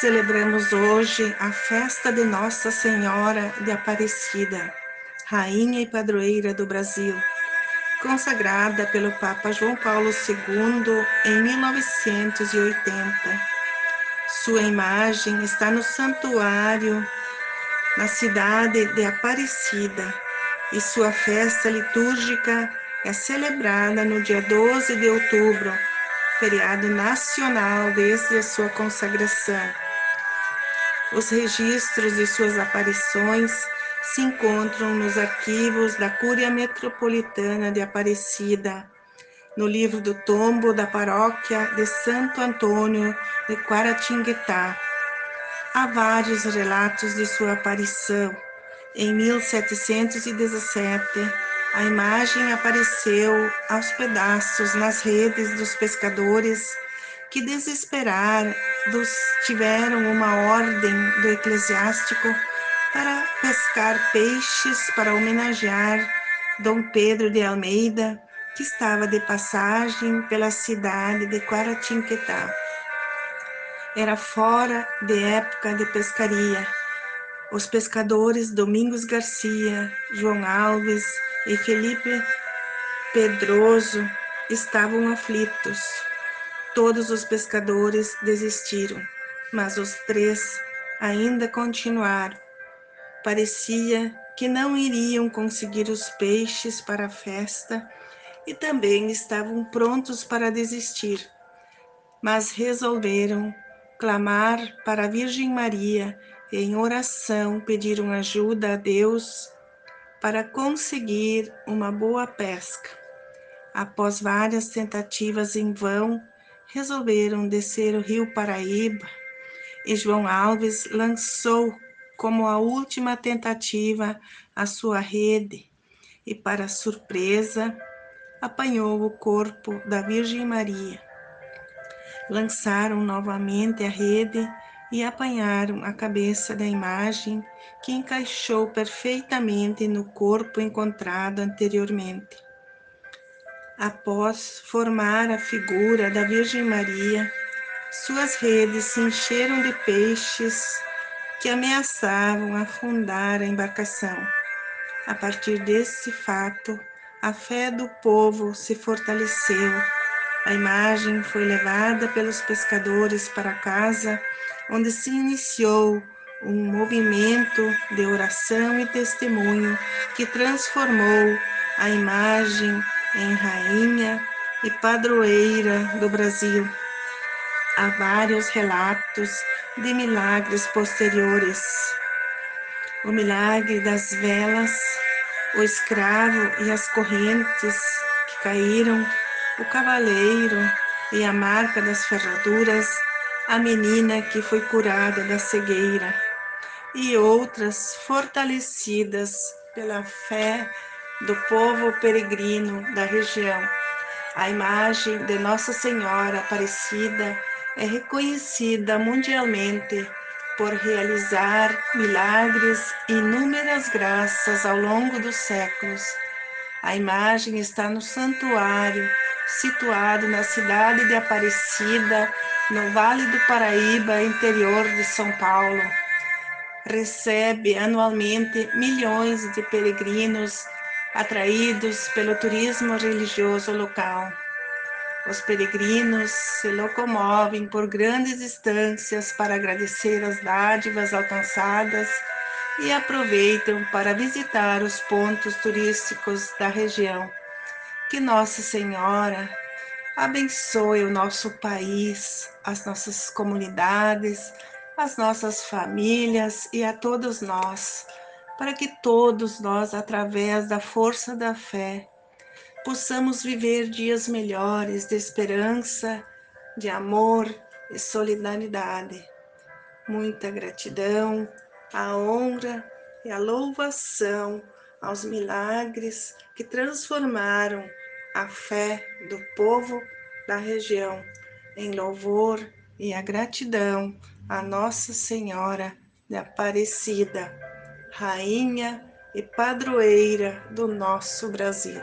celebramos hoje a festa de Nossa Senhora de Aparecida, Rainha e Padroeira do Brasil, consagrada pelo Papa João Paulo II em 1980. Sua imagem está no santuário na cidade de Aparecida e sua festa litúrgica é celebrada no dia 12 de outubro, feriado nacional desde a sua consagração. Os registros de suas aparições se encontram nos arquivos da Cúria Metropolitana de Aparecida, no livro do tombo da paróquia de Santo Antônio de Quaratinguetá. Há vários relatos de sua aparição. Em 1717, a imagem apareceu aos pedaços nas redes dos pescadores que, desesperados, tiveram uma ordem do eclesiástico para pescar peixes para homenagear Dom Pedro de Almeida, que estava de passagem pela cidade de Quaratinquetá. Era fora de época de pescaria. Os pescadores Domingos Garcia, João Alves e Felipe Pedroso estavam aflitos. Todos os pescadores desistiram, mas os três ainda continuaram. Parecia que não iriam conseguir os peixes para a festa e também estavam prontos para desistir, mas resolveram clamar para a Virgem Maria em oração, pediram ajuda a Deus para conseguir uma boa pesca. Após várias tentativas em vão, resolveram descer o rio Paraíba e João Alves lançou como a última tentativa a sua rede e, para surpresa, apanhou o corpo da Virgem Maria. Lançaram novamente a rede e apanharam a cabeça da imagem que encaixou perfeitamente no corpo encontrado anteriormente. Após formar a figura da Virgem Maria, suas redes se encheram de peixes que ameaçavam afundar a embarcação. A partir desse fato, a fé do povo se fortaleceu. A imagem foi levada pelos pescadores para casa onde se iniciou um movimento de oração e testemunho que transformou a imagem em rainha e padroeira do Brasil. Há vários relatos de milagres posteriores. O milagre das velas, o escravo e as correntes que caíram, o cavaleiro e a marca das ferraduras a menina que foi curada da cegueira e outras fortalecidas pela fé do povo peregrino da região. A imagem de Nossa Senhora Aparecida é reconhecida mundialmente por realizar milagres e inúmeras graças ao longo dos séculos. A imagem está no santuário, situado na cidade de Aparecida, no Vale do Paraíba, interior de São Paulo. Recebe anualmente milhões de peregrinos atraídos pelo turismo religioso local. Os peregrinos se locomovem por grandes distâncias para agradecer as dádivas alcançadas e aproveitam para visitar os pontos turísticos da região. Que Nossa Senhora abençoe o nosso país, as nossas comunidades, as nossas famílias e a todos nós, para que todos nós, através da força da fé, possamos viver dias melhores de esperança, de amor e solidariedade. Muita gratidão, a honra e a louvação aos milagres que transformaram a fé do povo da região em louvor e a gratidão a Nossa Senhora de Aparecida, Rainha e Padroeira do nosso Brasil.